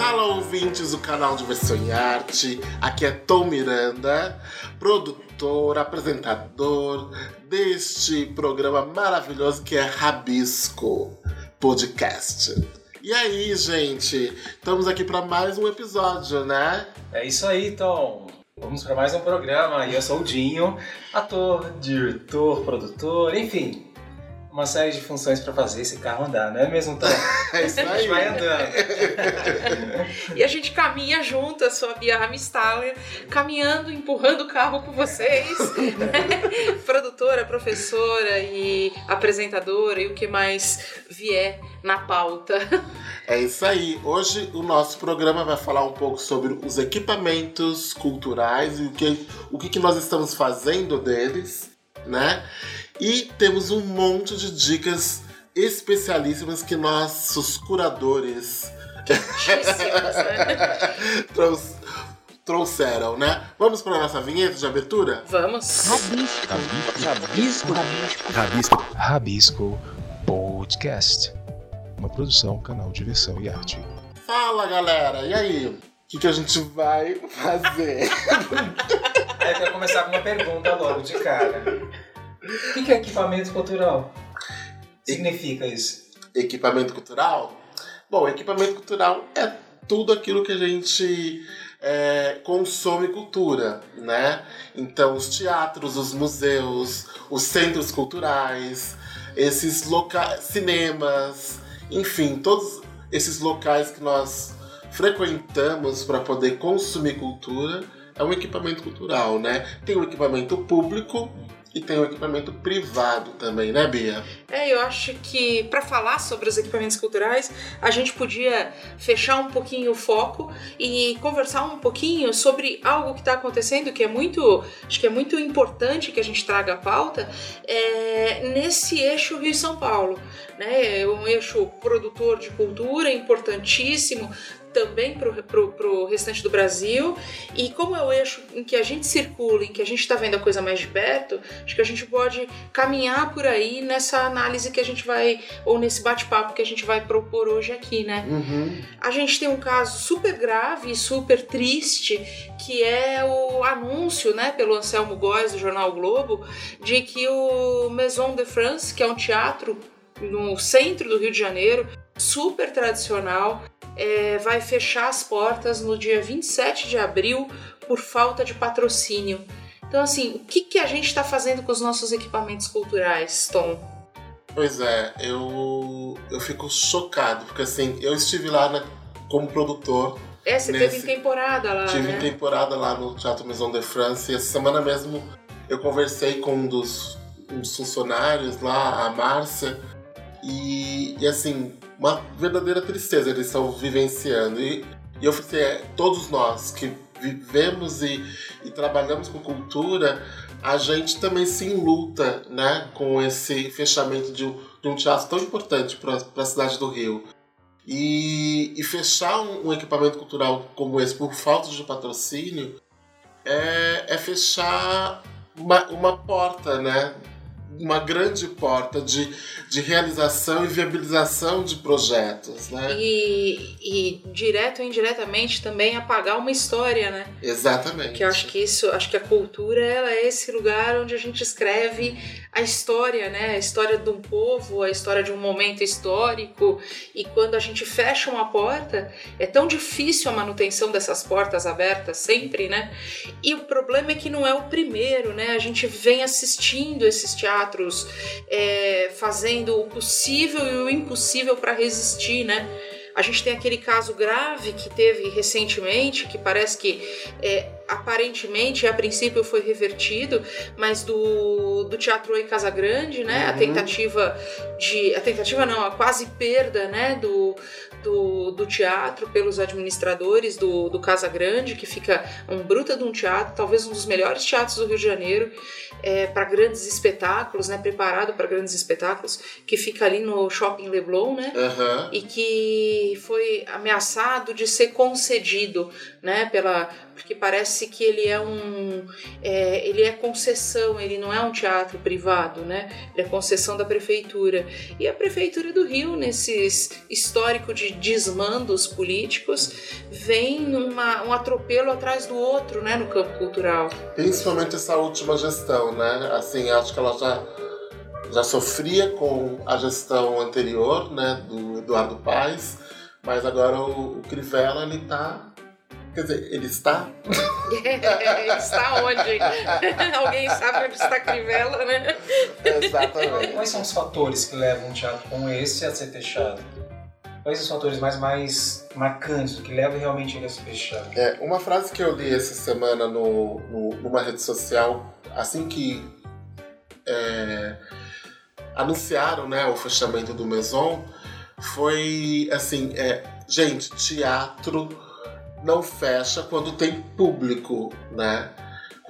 Fala ouvintes do canal Diversão em Arte, aqui é Tom Miranda, produtor, apresentador deste programa maravilhoso que é Rabisco Podcast. E aí, gente, estamos aqui para mais um episódio, né? É isso aí, Tom. Vamos para mais um programa. E eu sou o Dinho, ator, diretor, produtor, enfim, uma série de funções para fazer esse carro andar, não é mesmo, Tom? É isso A gente aí. vai andando. E a gente caminha junto, a sua Bia Ramstaller, caminhando, empurrando o carro com vocês. né? Produtora, professora e apresentadora e o que mais vier na pauta. É isso aí. Hoje o nosso programa vai falar um pouco sobre os equipamentos culturais e o que, o que, que nós estamos fazendo deles, né? E temos um monte de dicas especialíssimas que nossos curadores né? trous- trouxeram, né? Vamos para nossa vinheta de abertura? Vamos. Rabisco. Rabisco. Rabisco. Rabisco Podcast. Uma produção, canal Diversão e Arte. Fala galera, e aí? O que, que a gente vai fazer? Aí eu quero começar com uma pergunta logo de cara. O que que é equipamento cultural? Significa isso? equipamento cultural? Bom, equipamento cultural é tudo aquilo que a gente é, consome cultura, né? Então, os teatros, os museus, os centros culturais, esses locais, cinemas, enfim, todos esses locais que nós frequentamos para poder consumir cultura é um equipamento cultural, né? Tem o equipamento público e tem o equipamento privado também, né, Bia? É, eu acho que para falar sobre os equipamentos culturais, a gente podia fechar um pouquinho o foco e conversar um pouquinho sobre algo que está acontecendo que é muito, acho que é muito importante que a gente traga à pauta, é, nesse eixo Rio São Paulo, né? É um eixo produtor de cultura importantíssimo também para o restante do Brasil e como é o eixo em que a gente circula, em que a gente está vendo a coisa mais de perto, acho que a gente pode caminhar por aí nessa análise que a gente vai, ou nesse bate-papo que a gente vai propor hoje aqui, né? Uhum. A gente tem um caso super grave e super triste, que é o anúncio, né, pelo Anselmo Góes, do jornal o Globo, de que o Maison de France, que é um teatro no centro do Rio de Janeiro, super tradicional, é, vai fechar as portas no dia 27 de abril por falta de patrocínio. Então, assim, o que, que a gente está fazendo com os nossos equipamentos culturais, Tom? Pois é, eu, eu fico chocado, porque assim, eu estive lá na- como produtor, É, você Nesse- teve em temporada lá, tive né? temporada lá no Teatro Maison de France, e essa semana mesmo eu conversei com um dos, um dos funcionários lá, a Márcia, e, e assim, uma verdadeira tristeza eles estão vivenciando. E, e eu falei assim, é, todos nós que vivemos e, e trabalhamos com cultura, a gente também se enluta né, com esse fechamento de um, de um teatro tão importante para a cidade do Rio. E, e fechar um, um equipamento cultural como esse por falta de patrocínio é, é fechar uma, uma porta, né? Uma grande porta de, de realização e viabilização de projetos, né? E, e direto ou indiretamente também apagar uma história, né? Exatamente. Que eu acho que isso, acho que a cultura ela é esse lugar onde a gente escreve a história, né? A história de um povo, a história de um momento histórico. E quando a gente fecha uma porta, é tão difícil a manutenção dessas portas abertas sempre, né? E o problema é que não é o primeiro, né? A gente vem assistindo esses teatros é, fazendo o possível e o impossível para resistir, né? A gente tem aquele caso grave que teve recentemente, que parece que é, aparentemente, a princípio foi revertido, mas do, do Teatro Oi Casa Grande, né? A Uhum. tentativa de. A tentativa não, a quase perda, né? Do, do, do teatro pelos administradores do, do Casa Grande, que fica um bruta de um teatro, talvez um dos melhores teatros do Rio de Janeiro, é, para grandes espetáculos, né? Preparado para grandes espetáculos, que fica ali no Shopping Leblon, né? Aham. e que foi ameaçado de ser concedido, né, pela porque parece que ele é um é, ele é concessão, ele não é um teatro privado, né? Ele é concessão da prefeitura. E a prefeitura do Rio, nesses histórico de desmandos políticos, vem numa, um atropelo atrás do outro, né, no campo cultural. Principalmente essa última gestão, né? Assim, acho que ela já já sofria com a gestão anterior, né, do Eduardo Paes, mas agora o, o Crivella ele tá Quer dizer, ele está? ele está onde? Alguém sabe onde está Crivella, né? Exatamente. Quais são os fatores que levam um teatro como esse a ser fechado? Quais são os fatores mais, mais marcantes, que levam realmente ele a ser fechado? É, uma frase que eu li essa semana no, no numa rede social, assim que é, anunciaram né, o fechamento do Maison, foi assim, é, gente, teatro não fecha quando tem público, né?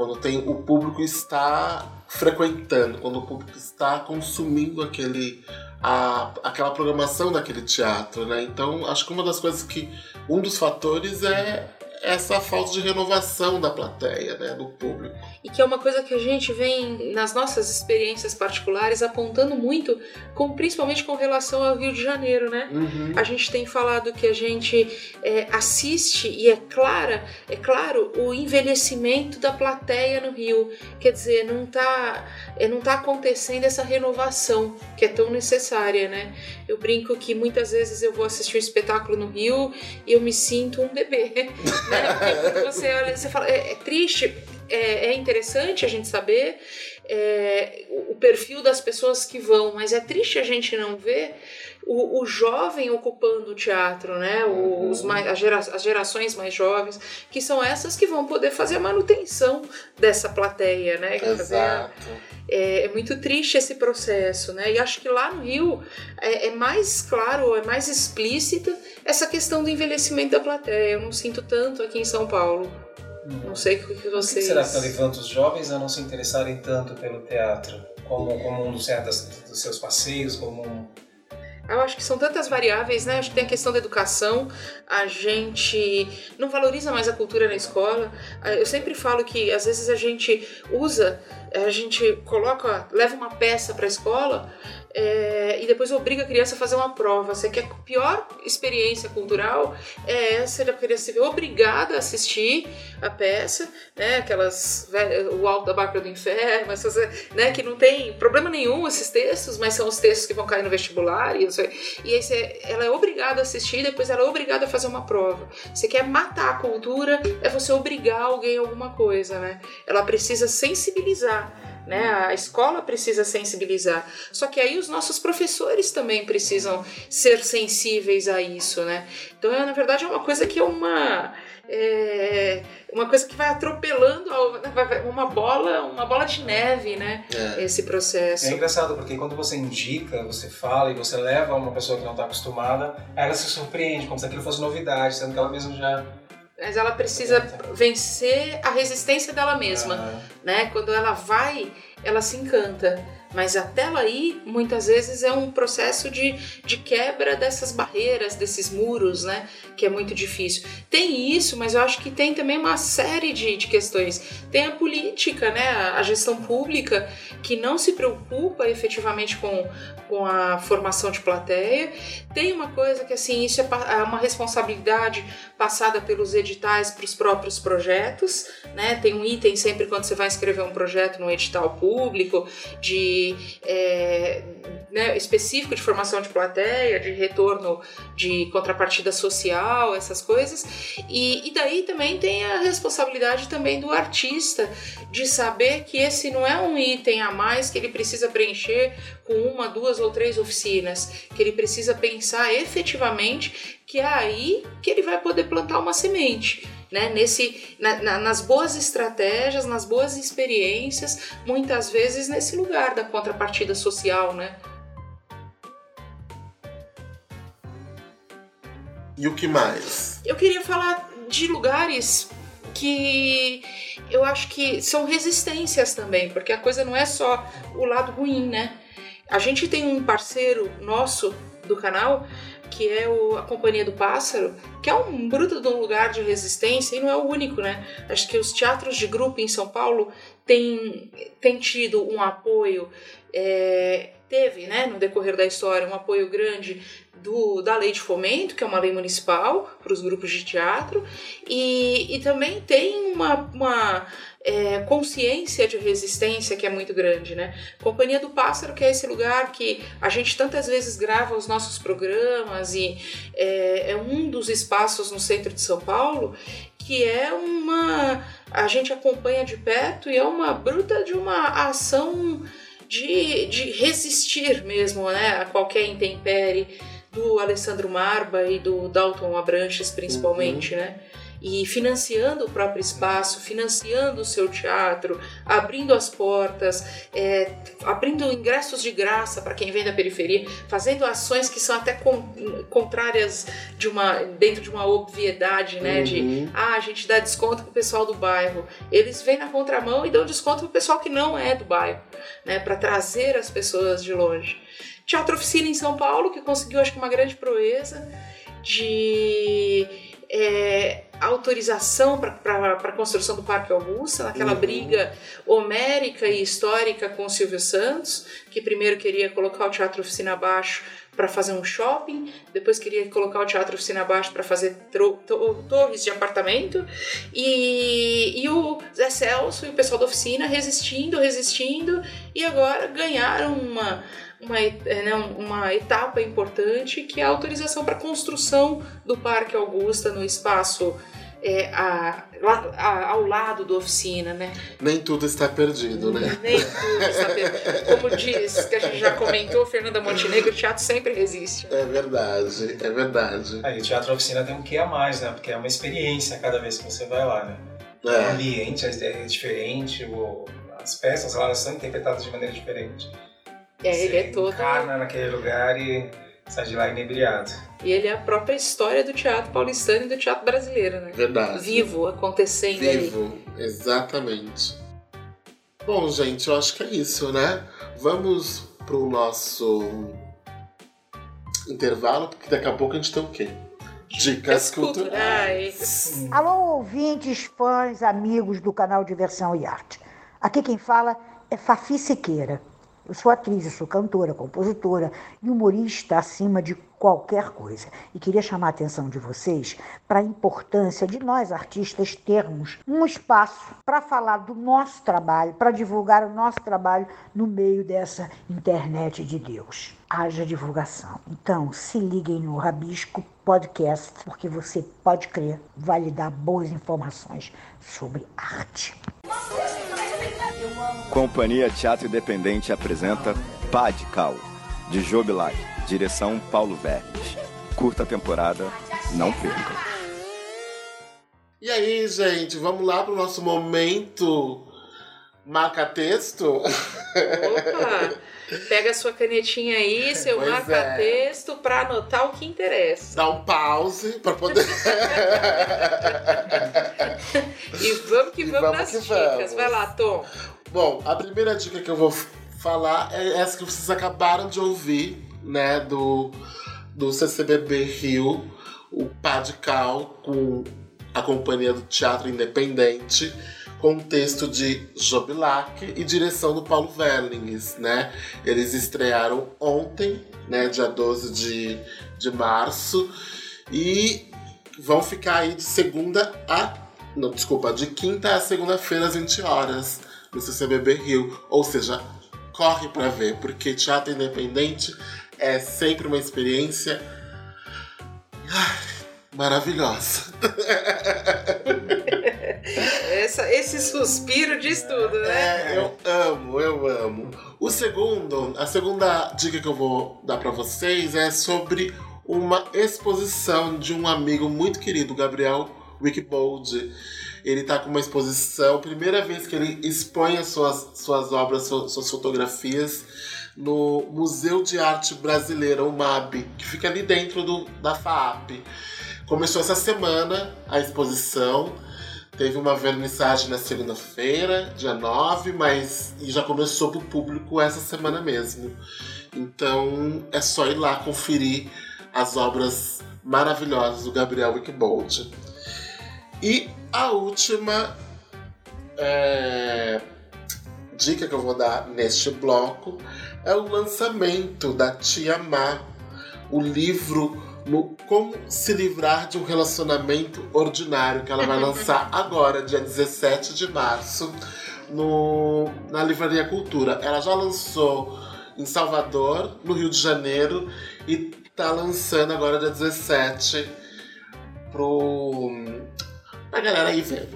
Quando tem o público está frequentando, quando o público está consumindo aquele a, aquela programação daquele teatro, né? Então, acho que uma das coisas que um dos fatores é essa falta de renovação da plateia, né, do público. E que é uma coisa que a gente vem nas nossas experiências particulares apontando muito, com, principalmente com relação ao Rio de Janeiro, né? Uhum. A gente tem falado que a gente é, assiste e é clara, é claro, o envelhecimento da plateia no Rio. Quer dizer, não está é, não tá acontecendo essa renovação que é tão necessária, né? Eu brinco que muitas vezes eu vou assistir um espetáculo no Rio e eu me sinto um bebê. Né? Você olha, você fala, é, é triste, é, é, interessante a gente saber é, o, o perfil das pessoas que vão, mas é triste a gente não ver o, o jovem ocupando o teatro, né? Os mais, as, gera, as gerações mais jovens, que são essas que vão poder fazer a manutenção dessa plateia, né? Fazer a, é, é, muito triste esse processo, né? E acho que lá no Rio é, é, mais claro, é mais explícita essa questão do envelhecimento da plateia. Eu não sinto tanto aqui em São Paulo. Não sei o que vocês. O que será que está levando os jovens a não se interessarem tanto pelo teatro? Como, como um dos, dos seus passeios, como um eu acho que são tantas variáveis, né? Acho que tem a questão da educação, a gente não valoriza mais a cultura na escola. Eu sempre falo que às vezes a gente usa, a gente coloca, leva uma peça para a escola é, e depois obriga a criança a fazer uma prova. Você quer a pior experiência cultural é essa da criança se ver obrigada a assistir a peça, né? Aquelas o alto da barca do inferno, essas, né? Que não tem problema nenhum esses textos, mas são os textos que vão cair no vestibular e, e aí você, ela é obrigada a assistir, depois ela é obrigada a fazer uma prova. Você quer matar a cultura, é você obrigar alguém a alguma coisa, né? Ela precisa sensibilizar né? A escola precisa sensibilizar. Só que aí os nossos professores também precisam ser sensíveis a isso, né? Então, é, na verdade, é uma coisa que é uma é uma coisa que vai atropelando uma bola, uma bola de neve, né? É. Esse processo. É engraçado porque quando você indica, você fala e você leva uma pessoa que não está acostumada, ela se surpreende como se aquilo fosse novidade, sendo que ela mesma já mas ela precisa vencer a resistência dela mesma, uhum. né? Quando ela vai, ela se encanta. Mas até ir, muitas vezes é um processo de, de quebra dessas barreiras, desses muros, né? Que é muito difícil. Tem isso, mas eu acho que tem também uma série de, de questões. Tem a política, né? A, a gestão pública que não se preocupa efetivamente com, com a formação de plateia. Tem uma coisa que, assim, isso é, é uma responsabilidade passada pelos editais para os próprios projetos, né? Tem um item sempre quando você vai escrever um projeto no edital público de é, né, específico de formação de plateia, de retorno de contrapartida social, essas coisas. E, e daí também tem a responsabilidade também do artista de saber que esse não é um item a mais que ele precisa preencher com uma, duas ou três oficinas, que ele precisa pensar efetivamente que é aí que ele vai poder plantar uma semente né? Nesse, na, na, nas boas estratégias, nas boas experiências, muitas vezes nesse lugar da contrapartida social, né? E o que mais? Eu queria falar de lugares que eu acho que são resistências também, porque a coisa não é só o lado ruim, né? A gente tem um parceiro nosso do canal que é o, a Companhia do Pássaro, que é um bruto de um lugar de resistência e não é o único, né? Acho que os teatros de grupo em São Paulo têm, têm tido um apoio, é, teve, né, no decorrer da história, um apoio grande do, da lei de fomento, que é uma lei municipal para os grupos de teatro, e, e também tem uma, uma é, consciência de resistência que é muito grande, né? Companhia do Pássaro, que é esse lugar que a gente tantas vezes grava os nossos programas e é, é um dos espaços no centro de São Paulo que é uma a gente acompanha de perto e é uma bruta de uma ação de, de resistir mesmo, né, a qualquer intempérie do Alessandro Marba e do Dalton Abranches principalmente, uhum. né? E financiando o próprio espaço, financiando o seu teatro, abrindo as portas, é, abrindo ingressos de graça para quem vem da periferia, fazendo ações que são até con contrárias de uma dentro de uma obviedade, né? Uhum. De ah, a gente dá desconto pro pessoal do bairro. Eles vêm na contramão e dão desconto pro pessoal que não é do bairro, né? Para trazer as pessoas de longe. Teatro Oficina em São Paulo, que conseguiu, acho que, uma grande proeza de é, autorização para a construção do Parque Augusta, naquela uhum. briga homérica e histórica com o Silvio Santos, que primeiro queria colocar o Teatro Oficina abaixo para fazer um shopping, depois queria colocar o Teatro Oficina abaixo para fazer torres de apartamento, e, e o Zé Celso e o pessoal da oficina resistindo, resistindo, e agora ganharam uma uma, é, né, uma etapa importante que é a autorização para a construção do Parque Augusta no espaço é, a, a, ao lado da oficina, né? Nem tudo está perdido, né? Nem tudo está perdido. Como diz, que a gente já comentou, Fernanda Montenegro, o teatro sempre resiste. É verdade, é verdade. Aí o teatro oficina tem um que a mais, né? Porque é uma experiência cada vez que você vai lá, né? É. O ambiente é diferente, as peças lá são interpretadas de maneira diferente. É, ele é todo. encarna naquele lugar e sai de lá inebriado. E ele é a própria história do teatro paulistano e do teatro brasileiro, né? Verdade. Vivo, acontecendo Vivo, ali. exatamente. Bom, gente, eu acho que é isso, né? Vamos pro nosso intervalo, porque daqui a pouco a gente tem o quê? Dicas culturais. Alô, ouvintes, fãs, amigos do canal Diversão e Arte. Aqui quem fala é Fafi Siqueira eu sou atriz, eu sou cantora, compositora e humorista acima de qualquer coisa. E queria chamar a atenção de vocês para a importância de nós artistas termos um espaço para falar do nosso trabalho, para divulgar o nosso trabalho no meio dessa internet de Deus. Haja divulgação. Então, se liguem no Rabisco Podcast, porque você pode crer, vai lhe dar boas informações sobre arte. Companhia Teatro Independente apresenta Padcal, de Jobilai, direção Paulo Verdes. Curta temporada, não perca. E aí, gente, vamos lá pro nosso momento marca-texto? Opa! Pega a sua canetinha aí, seu marca-texto, é. para anotar o que interessa. Dá um pause para poder. e vamos que vamos, vamos nas que dicas. Vamos. Vai lá, Tom. Bom, a primeira dica que eu vou falar é essa que vocês acabaram de ouvir, né, do, do CCBB Rio, o Padcal com a Companhia do Teatro Independente, com texto de Jobilac e direção do Paulo Verlings, né? Eles estrearam ontem, né, dia 12 de, de março, e vão ficar aí de segunda a. Não, desculpa, de quinta a segunda-feira às 20 horas no CCBB Rio. Ou seja, corre para ver, porque teatro independente é sempre uma experiência maravilhosa. Essa, esse suspiro diz tudo, né? É, eu amo, eu amo. O segundo, a segunda dica que eu vou dar para vocês é sobre uma exposição de um amigo muito querido, Gabriel Wickbold ele tá com uma exposição, primeira vez que ele expõe as suas, suas obras, suas, suas fotografias no Museu de Arte Brasileira, o MAB, que fica ali dentro do, da FAAP. Começou essa semana a exposição. Teve uma vernissagem na segunda-feira, dia 9, mas e já começou para o público essa semana mesmo. Então é só ir lá conferir as obras maravilhosas do Gabriel Wickbold. E a última é, dica que eu vou dar neste bloco é o lançamento da Tia Má, o livro no Como se livrar de um relacionamento ordinário, que ela vai lançar agora, dia 17 de março, no, na Livraria Cultura. Ela já lançou em Salvador, no Rio de Janeiro, e tá lançando agora, dia 17, pro. A galera aí ver.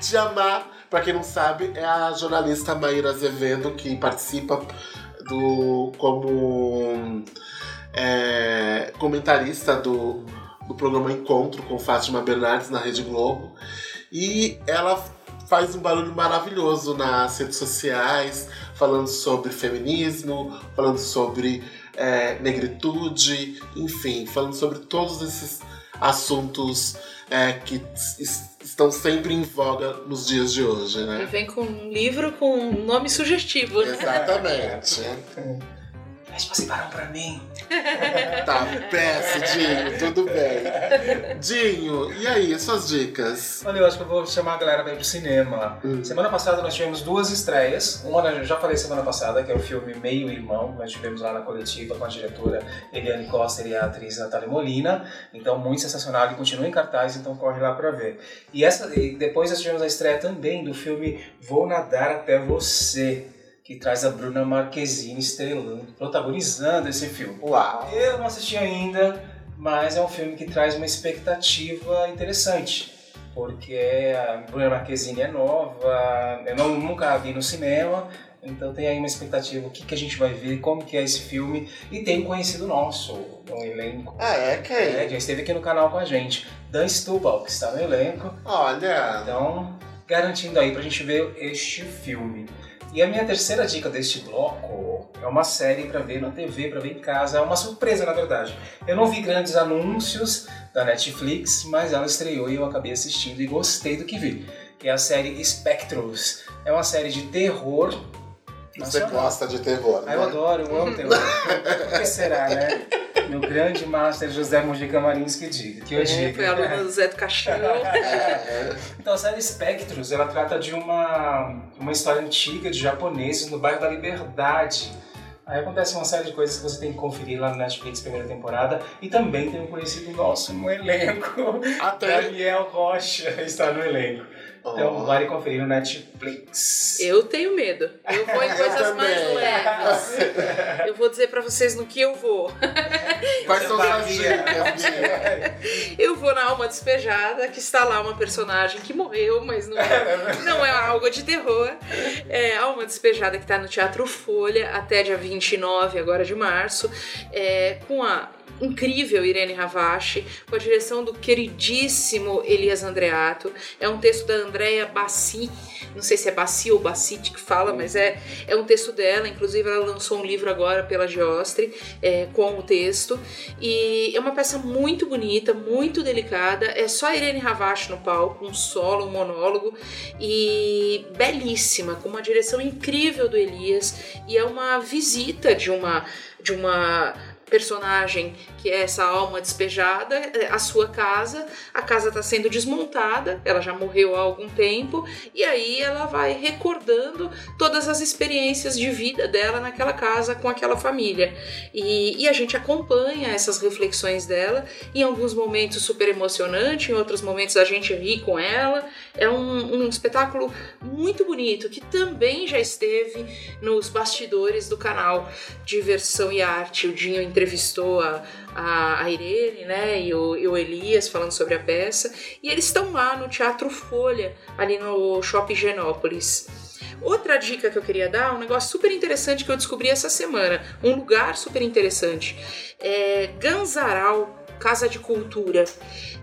Tia Má, pra quem não sabe, é a jornalista Maíra Azevedo que participa do como é, comentarista do, do programa Encontro com Fátima Bernardes na Rede Globo. E ela faz um barulho maravilhoso nas redes sociais, falando sobre feminismo, falando sobre é, negritude, enfim, falando sobre todos esses assuntos é, que estão sempre em voga nos dias de hoje, né? E vem com um livro com um nome sugestivo, né? Exatamente. Mas participaram pra mim. Tá, peço, Dinho, tudo bem. Dinho, e aí, suas dicas? Olha, eu acho que eu vou chamar a galera pra ir pro cinema. Hum. Semana passada nós tivemos duas estreias. Uma eu já falei semana passada, que é o filme Meio Irmão. Nós tivemos lá na coletiva com a diretora Eliane Costa e a atriz Natália Molina. Então, muito sensacional e continua em cartaz, então corre lá pra ver. E, essa, e depois nós tivemos a estreia também do filme Vou Nadar Até Você. Que traz a Bruna Marquezine estrelando, protagonizando esse filme. Uau! Eu não assisti ainda, mas é um filme que traz uma expectativa interessante. Porque a Bruna Marquezine é nova, eu não, nunca a vi no cinema, então tem aí uma expectativa, o que, que a gente vai ver, como que é esse filme. E tem um conhecido nosso, um elenco. Ah, é? Quem? É, já esteve aqui no canal com a gente. Dan Stubal, que está no elenco. Olha, Então, garantindo aí pra gente ver este filme. E a minha terceira dica deste bloco é uma série pra ver na TV, pra ver em casa. É uma surpresa, na verdade. Eu não vi grandes anúncios da Netflix, mas ela estreou e eu acabei assistindo e gostei do que vi. Que é a série Spectros. É uma série de terror. você gosta de terror, Ah, eu né? adoro, eu amo terror. Por que será, né? Meu grande master José Mojica Marins que diga. Que eu É, diga. foi aluna do Zé do Caixão. É, Então, a série Spectros, ela trata de uma, uma história antiga de japoneses no bairro da Liberdade. Aí acontece uma série de coisas que você tem que conferir lá no Netflix, primeira temporada. E também tem um conhecido nosso no elenco. até. Daniel Rocha está no elenco. Então, vale conferir no Netflix. Eu tenho medo. Eu vou em coisas mais leves. Eu vou dizer pra vocês no que eu vou. Quais são dicas, Dinho? Eu vou na Alma Despejada, que está lá uma personagem que morreu, mas não é, não é algo de terror. É Alma Despejada que está no Teatro Folha até dia 29, agora de março, é, com a incrível Irene Ravache, com a direção do queridíssimo Elias Andreato. É um texto da Andrea Bassi, não sei se é Bassi ou Bassiti que fala, mas é, é um texto dela. Inclusive, ela lançou um livro agora pela Geostre é, com o texto. E é uma peça muito bonita, muito delicada. É só Irene Ravache no palco, um solo, um monólogo. E belíssima, com uma direção incrível do Elias. E é uma visita de uma. De uma personagem que é essa alma despejada, é, a sua casa, a casa está sendo desmontada, ela já morreu há algum tempo, e aí ela vai recordando todas as experiências de vida dela naquela casa com aquela família. E, e a gente acompanha essas reflexões dela, em alguns momentos super emocionante, em outros momentos a gente ri com ela. É um, um espetáculo muito bonito que também já esteve nos bastidores do canal Diversão e Arte. O Dinho entrevistou a, a, a Irene né, e, o, e o Elias falando sobre a peça. E eles estão lá no Teatro Folha, ali no Shopping Genópolis. Outra dica que eu queria dar, um negócio super interessante que eu descobri essa semana, um lugar super interessante, é Ganzaral Casa de Cultura.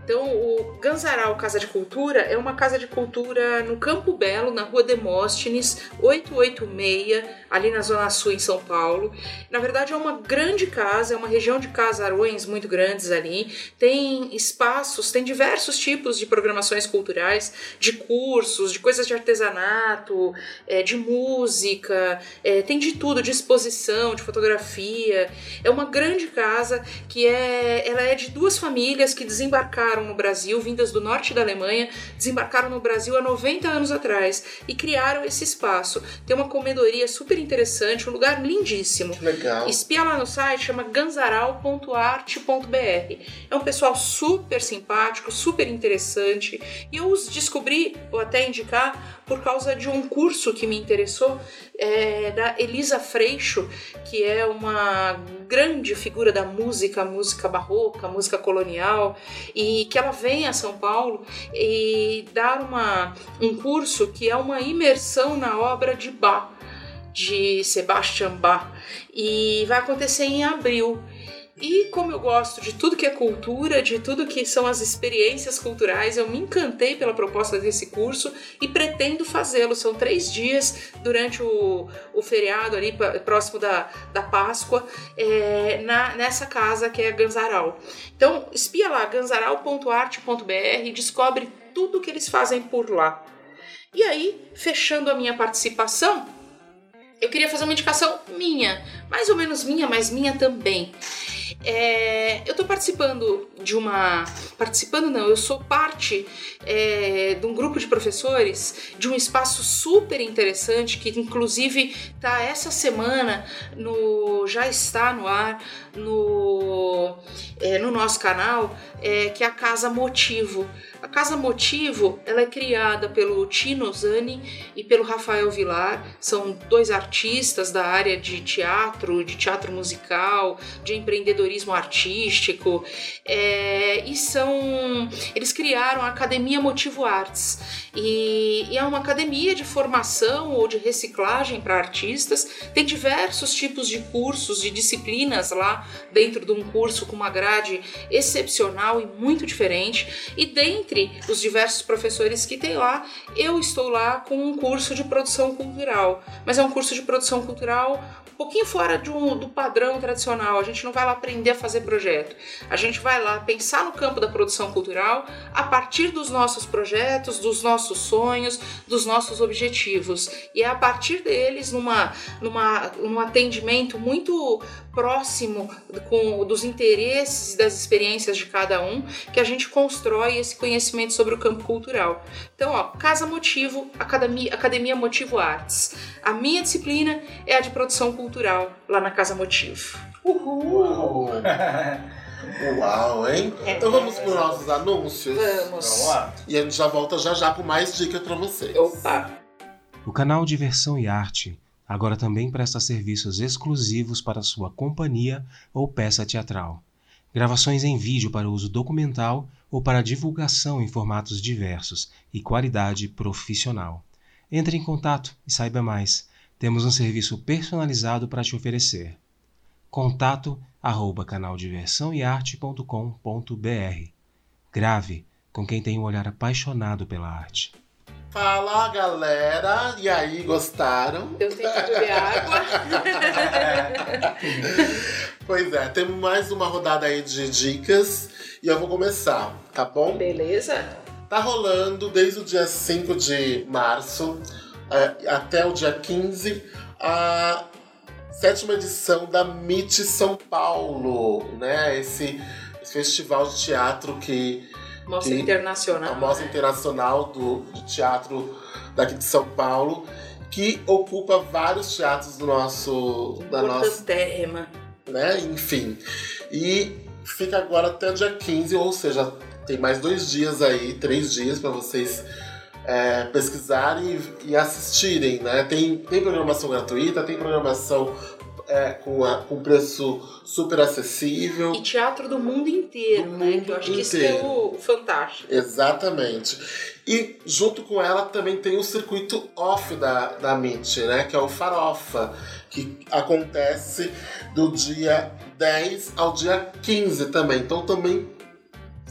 Então, o Ganzaral Casa de Cultura é uma casa de cultura no Campo Belo, na rua Demóstenes, 886, ali na Zona Sul, em São Paulo. Na verdade, é uma grande casa, é uma região de casarões muito grandes ali. Tem espaços, tem diversos tipos de programações culturais, de cursos, de coisas de artesanato, é, de música, é, tem de tudo, de exposição, de fotografia. É uma grande casa que é, ela é de duas famílias que desembarcaram no Brasil, vindas do norte da Alemanha, desembarcaram no Brasil há 90 anos atrás e criaram esse espaço. Tem uma comedoria super interessante, um lugar lindíssimo. Legal. Espia lá no site, chama ganzaral.arte.br. É um pessoal super simpático, super interessante. E eu os descobri, vou até indicar, por causa de um curso que me interessou, é, da Elisa Freixo, que é uma grande figura da música, música barroca, música colonial, e que ela vem a São Paulo e dar uma, um curso que é uma imersão na obra de Bach, de Sebastian Bach, e vai acontecer em abril. E como eu gosto de tudo que é cultura, de tudo que são as experiências culturais, eu me encantei pela proposta desse curso e pretendo fazê-lo. São três dias durante o, o feriado ali próximo da, da Páscoa, é, na, nessa casa que é Ganzaral. Então, espia lá, ganzaral.arte.br e descobre tudo que eles fazem por lá. E aí, fechando a minha participação, eu queria fazer uma indicação minha, mais ou menos minha, mas minha também. É, eu estou participando de uma. Participando não, eu sou parte é, de um grupo de professores de um espaço super interessante que inclusive está essa semana no. já está no ar no, é, no nosso canal, é, que é a Casa Motivo. A Casa Motivo ela é criada pelo Tino Zani e pelo Rafael Vilar, são dois artistas da área de teatro, de teatro musical, de empreendedorismo artístico, é, e são eles criaram a Academia Motivo Arts e, e é uma academia de formação ou de reciclagem para artistas. Tem diversos tipos de cursos, de disciplinas lá dentro de um curso com uma grade excepcional e muito diferente. E dentre os diversos professores que tem lá, eu estou lá com um curso de produção cultural. Mas é um curso de produção cultural um pouquinho fora um, do padrão tradicional. A gente não vai lá aprender a fazer projeto. A gente vai lá pensar no campo da produção cultural a partir dos nossos projetos, dos nossos sonhos, dos nossos objetivos. E é a partir deles, numa, numa, num atendimento muito próximo com dos interesses e das experiências de cada um, que a gente constrói esse conhecimento sobre o campo cultural. Então, ó, Casa Motivo, Academia, Academia Motivo Artes. A minha disciplina é a de produção cultural lá na Casa Motivo. Uhul! Uau, hein? Então vamos para os nossos anúncios. Vamos. Vamos lá. E a gente já volta já já com mais dicas para vocês. Opa! O canal Diversão e Arte agora também presta serviços exclusivos para sua companhia ou peça teatral. Gravações em vídeo para uso documental ou para divulgação em formatos diversos e qualidade profissional. Entre em contato e saiba mais. Temos um serviço personalizado para te oferecer. Contato arroba canaldiversãoearte.com.br Grave com quem tem um olhar apaixonado pela arte. Fala galera, e aí, gostaram? Deu tempo de beber água. Pois é, temos mais uma rodada aí de dicas e eu vou começar, tá bom? Beleza? Tá rolando desde o dia 5 de março até o dia 15 a sétima edição da MIT São Paulo, né? Esse, esse festival de teatro que Mostra Que- internacional. a Mostra Internacional do, de Teatro daqui de São Paulo, que ocupa vários teatros do nosso, da nossa, Importantérrima. né? Enfim. E fica agora até o dia 15, ou seja, tem mais dois dias aí, três dias para vocês é, pesquisarem e, e assistirem, né? Tem, tem programação gratuita, tem programação é, com, a- com preço super acessível. E teatro do mundo inteiro, Do né? mundo Que eu acho que isso é inteiro. o fantástico. Exatamente. E junto com ela também tem o circuito off da, da MIT, né? Que é o Farofa, que acontece do dia 10 ao dia 15 também. Então também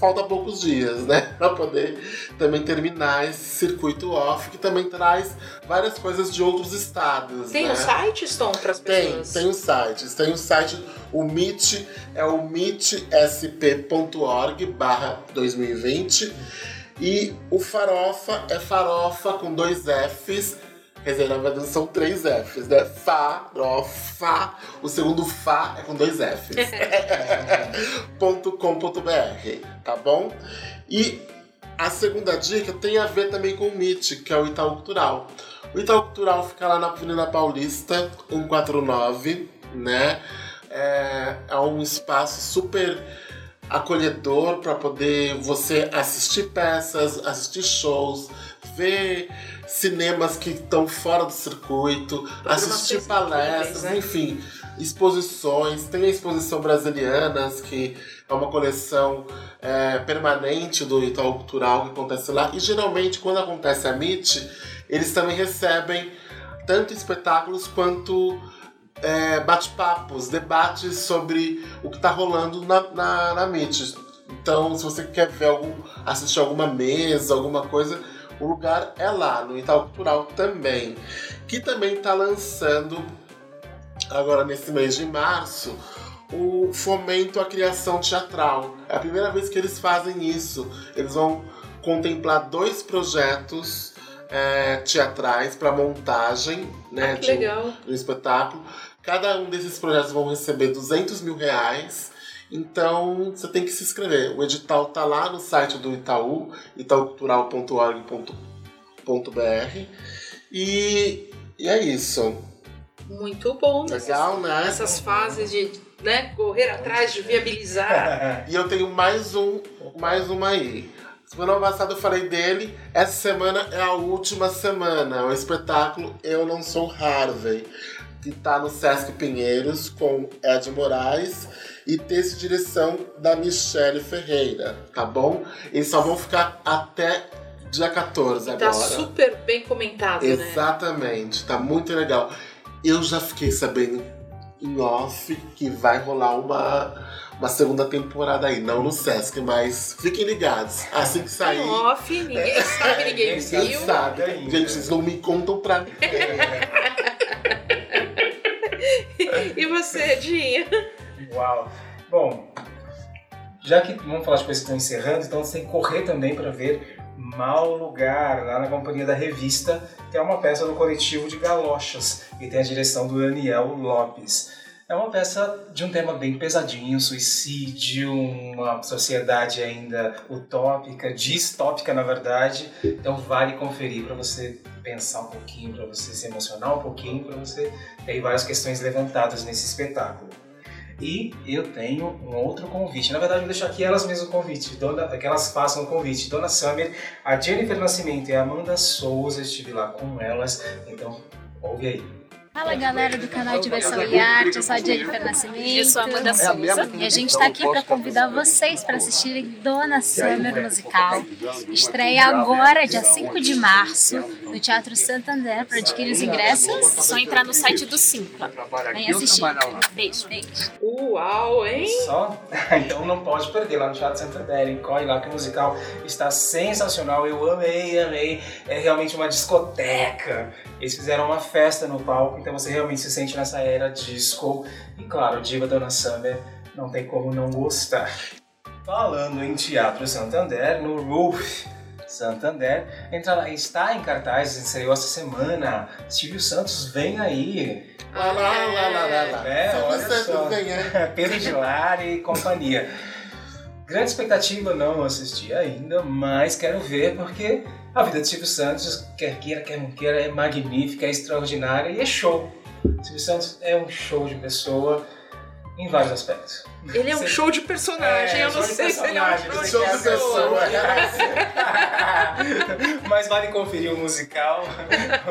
falta poucos dias, né? Pra poder também terminar esse circuito off, que também traz várias coisas de outros estados. Tem né? um site, Stone, para as Tem, pessoas? tem os sites. Tem o site, o Meet, é o meetsp.org barra 2020. E o Farofa é farofa com dois Fs. Verdade são três Fs, né? Farofa. O segundo Fá é com dois Fs. .com.br, tá bom? E a segunda dica tem a ver também com o MIT, que é o Itaú Cultural. O Itaú Cultural fica lá na Avenida Paulista, 149, né? É, é um espaço super acolhedor para poder você assistir peças, assistir shows, ver cinemas que estão fora do circuito, assistir palestras, né? enfim, exposições. Tem a exposição Brasilianas, que é uma coleção é, permanente do Itaú Cultural que acontece lá. E geralmente, quando acontece a MIT, eles também recebem tanto espetáculos quanto é, bate-papos, debates sobre o que está rolando na, na, na MIT. Então, se você quer ver algum, assistir alguma mesa, alguma coisa, o lugar é lá, no Itaú Cultural também. Que também está lançando, agora nesse mês de março, o Fomento à Criação Teatral. É a primeira vez que eles fazem isso. Eles vão contemplar dois projetos é, teatrais para montagem né, Ah, de um- legal. do espetáculo. Cada um desses projetos vão receber 200 mil reais. Então você tem que se inscrever. O edital tá lá no site do Itaú, itaucultural.org.br. E, e é isso. Muito bom. Legal, né? Essas fases de né, correr atrás, de viabilizar. E eu tenho mais um, mais uma aí. Semana passada eu falei dele, essa semana é a última semana. O espetáculo Eu Não Sou Harvey, que tá no Sesc Pinheiros com Ed Moraes e texto e direção da Michele Ferreira, tá bom? Eles só vão ficar até dia 14 Tá agora. super bem comentado, né? Exatamente, tá muito legal. Eu já fiquei sabendo em off que vai rolar uma, uma segunda temporada aí, não no Sesc, mas fiquem ligados. Assim que sair, Em off, ninguém sabe, ninguém Ninguém viu. quem sabe? ainda. Gente, vocês não me contam pra ninguém. E você, Dinha? Uau! Bom, já que vamos falar de coisas que estão encerrando, então você tem que correr também para ver Mau Lugar, lá na Companhia da Revista, que é uma peça do coletivo de galochas e tem a direção do Daniel Lopes. É uma peça de um tema bem pesadinho, suicídio, uma sociedade ainda utópica, distópica na verdade. Então vale conferir para você pensar um pouquinho, para você se emocionar um pouquinho, para você ter várias questões levantadas nesse espetáculo. E eu tenho um outro convite. Na verdade, eu deixar aqui elas mesmas o convite, dona, que elas façam o convite. Dona Summer, a Jennifer Nascimento e a Amanda Souza, estive lá com elas. Então, ouve aí. Fala galera do canal Diversão e Arte, eu sou a Jennifer Nascimento. Eu sou a Amanda Souza. E a gente está aqui para convidar vocês para assistirem Dona Summer Musical. Estreia agora, dia 5 de março, no Teatro Santander. Para adquirir os ingressos, É só entrar no site do Simpla. vem assistir. Beijo, beijo. Uau, hein? Só? Então não pode perder lá no Teatro Santander, hein? Corre lá que o musical está sensacional. Eu amei, amei. É realmente uma discoteca. Eles fizeram uma festa no palco, então você realmente se sente nessa era disco. E claro, Diva Dona Summer não tem como não gostar. Falando em Teatro Santander, no Roof Santander, entra lá, está em cartaz, estreou essa semana. Silvio Santos vem aí. Lá, lá, lá, lá, lá, lá. É, Silvio olha Santos só. vem, é. Pedro de Lara e companhia. Grande expectativa, não assisti ainda, mas quero ver porque a vida de Silvio Santos, quer queira, quer não queira, é magnífica, é extraordinária e é show. Silvio Santos é um show de pessoa em vários aspectos. Ele é um Você- show de personagem, eu não show sei se ele é um personagem, show você de pessoa. Mas vale conferir o musical,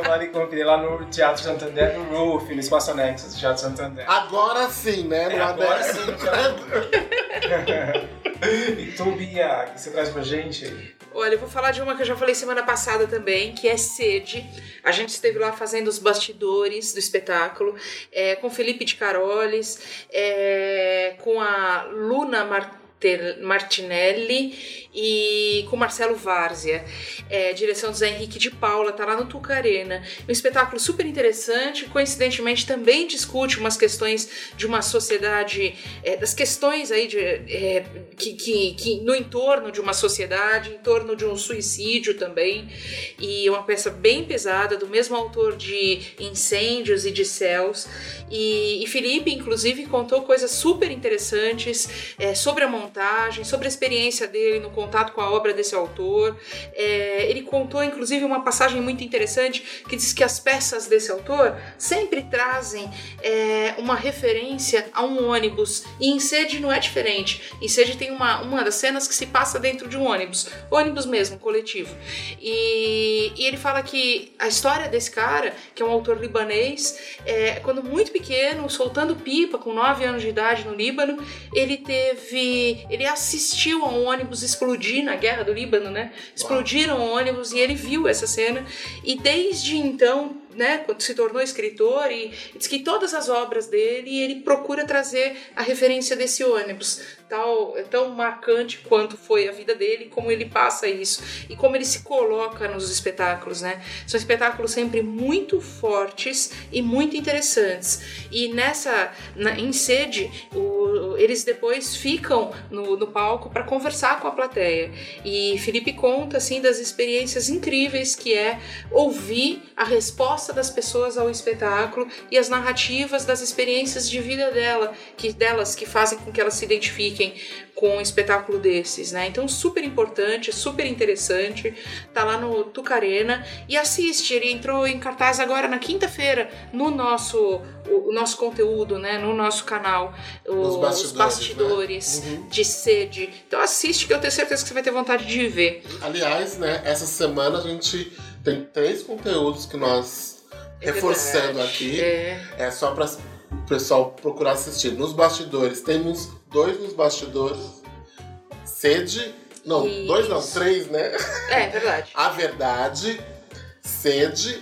vale conferir lá no Teatro Santander, no Roof, no Espaço Anexo do Teatro Santander. Agora sim, né? É, agora sim, E tu, Bia, o que você traz pra gente? Olha, eu vou falar de uma que eu já falei semana passada também, que é Sede. A gente esteve lá fazendo os bastidores do espetáculo, é, com Felipe de Carolis, é, com a Luna Martins. Martinelli e com Marcelo Várzea. É, direção do Zé Henrique de Paula, tá lá no Tucarena. Um espetáculo super interessante, coincidentemente também discute umas questões de uma sociedade, é, das questões aí de, é, que, que, que no entorno de uma sociedade, em torno de um suicídio também. E é uma peça bem pesada, do mesmo autor de Incêndios e de Céus. E, e Felipe, inclusive, contou coisas super interessantes é, sobre a montagem, sobre a experiência dele no contato com a obra desse autor. É, ele contou, inclusive, uma passagem muito interessante que diz que as peças desse autor sempre trazem é, uma referência a um ônibus. E em Sede não é diferente. Em Sede tem uma, uma das cenas que se passa dentro de um ônibus. Ônibus mesmo, coletivo. E, e ele fala que a história desse cara, que é um autor libanês, é, quando muito pequeno, soltando pipa, com 9 anos de idade no Líbano, ele teve. Ele assistiu a um ônibus explodir na guerra do Líbano, né? Explodiram ônibus e ele viu essa cena. E desde então, né, quando se tornou escritor, e diz que todas as obras dele ele procura trazer a referência desse ônibus. Tal, é tão marcante quanto foi a vida dele, como ele passa isso e como ele se coloca nos espetáculos, né? São espetáculos sempre muito fortes e muito interessantes. E nessa, na, em sede, o, eles depois ficam no, no palco para conversar com a plateia. E Felipe conta assim das experiências incríveis que é ouvir a resposta das pessoas ao espetáculo e as narrativas das experiências de vida dela, que delas que fazem com que elas se identifiquem com um espetáculo desses, né? Então super importante, super interessante. Tá lá no Tucarena e assiste. Ele entrou em cartaz agora na quinta-feira no nosso o, o nosso conteúdo, né? No nosso canal, Os os bastidores, bastidores né? Uhum. de sede. Então assiste que eu tenho certeza que você vai ter vontade de ver. Aliás, né, essa semana a gente tem três conteúdos que nós É reforçando verdade. aqui. É. É só para o pessoal procurar assistir. Nos bastidores, temos dois nos bastidores. Sede. Não, Isso. dois não, três, né? É, verdade. A Verdade, Sede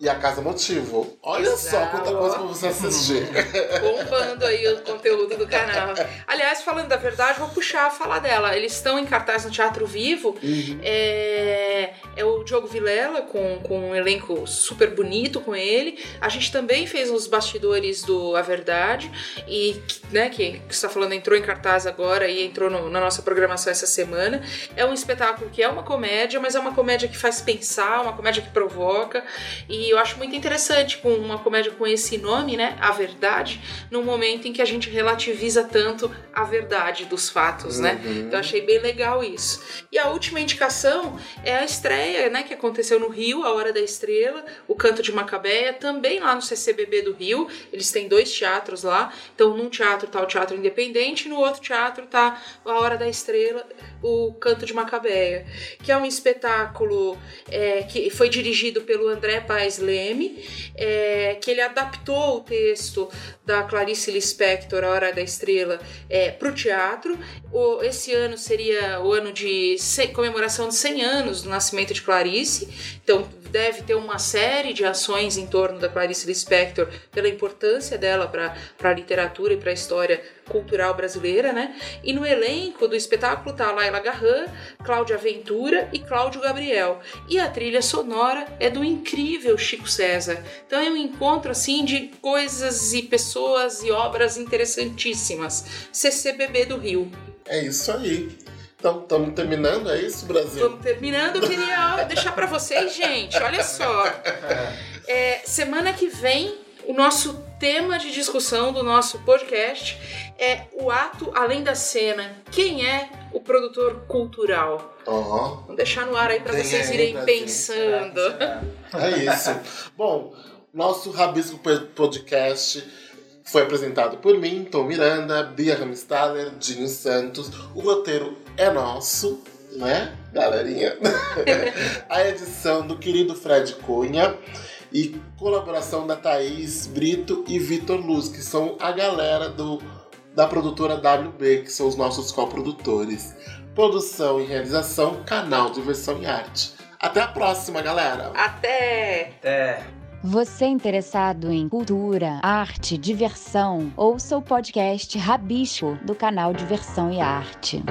e A Casa Motivo. Olha só Exato. quanta coisa pra você assistir. bombando aí o conteúdo do canal. Aliás, falando da verdade, vou puxar a falar dela. Eles estão em cartaz no Teatro Vivo. Uhum. É, é o Diogo Vilela com, com um elenco super bonito com ele. A gente também fez os bastidores do A Verdade e né, que, que você está falando entrou em cartaz agora e entrou no- na nossa programação essa semana. É um espetáculo que é uma comédia, mas é uma comédia que faz pensar, uma comédia que provoca. E eu acho muito interessante com uma comédia com esse nome, né? A Verdade, num momento em que a gente relativiza tanto a verdade dos fatos, né? Uhum. Então eu achei bem legal isso. E a última indicação é a estreia, né, que aconteceu no Rio, a Hora da Estrela, o Canto de Macabeia, também lá no CCBB do Rio. Eles têm dois teatros lá. Então, num teatro tá o Teatro Independente, no outro teatro tá a Hora da Estrela, o Canto de Macabeia, que é um espetáculo é, que foi dirigido pelo André Paes Leme, é, que ele adaptou o texto da Clarice Lispector, A Hora da Estrela, é, para o teatro. Esse ano seria o ano de comemoração de 100 anos do nascimento de Clarice, então deve ter uma série de ações em torno da Clarice Lispector pela importância dela para a literatura e para a história cultural brasileira, né? E no elenco do espetáculo tá Laila Garran, Cláudia Ventura e Cláudio Gabriel. E a trilha sonora é do incrível Chico César. Então é um encontro assim de coisas e pessoas e obras interessantíssimas. CCBB do Rio. É isso aí. Então, estamos terminando, é isso, Brasil? Vamos terminando, eu queria deixar para vocês, gente, olha só. É, semana que vem, o nosso tema de discussão do nosso podcast é o ato além da cena. Quem é o produtor cultural? Ó, Vamos deixar no ar aí para vocês aí, irem pensando. é isso. Bom, nosso Rabisco Podcast foi apresentado por mim, Tom Miranda, Bia Ramstaller, Dinho Santos. O roteiro é nosso, né, galerinha? A edição do querido Fred Cunha e colaboração da Thaís Brito e Vitor Luz, que são a galera do, da produtora WB, que são os nossos coprodutores. Produção e realização, canal Diversão e Arte. Até a próxima, galera! Até! Até. Você interessado em cultura, arte, diversão, ouça o podcast Rabisco do canal Diversão e Arte.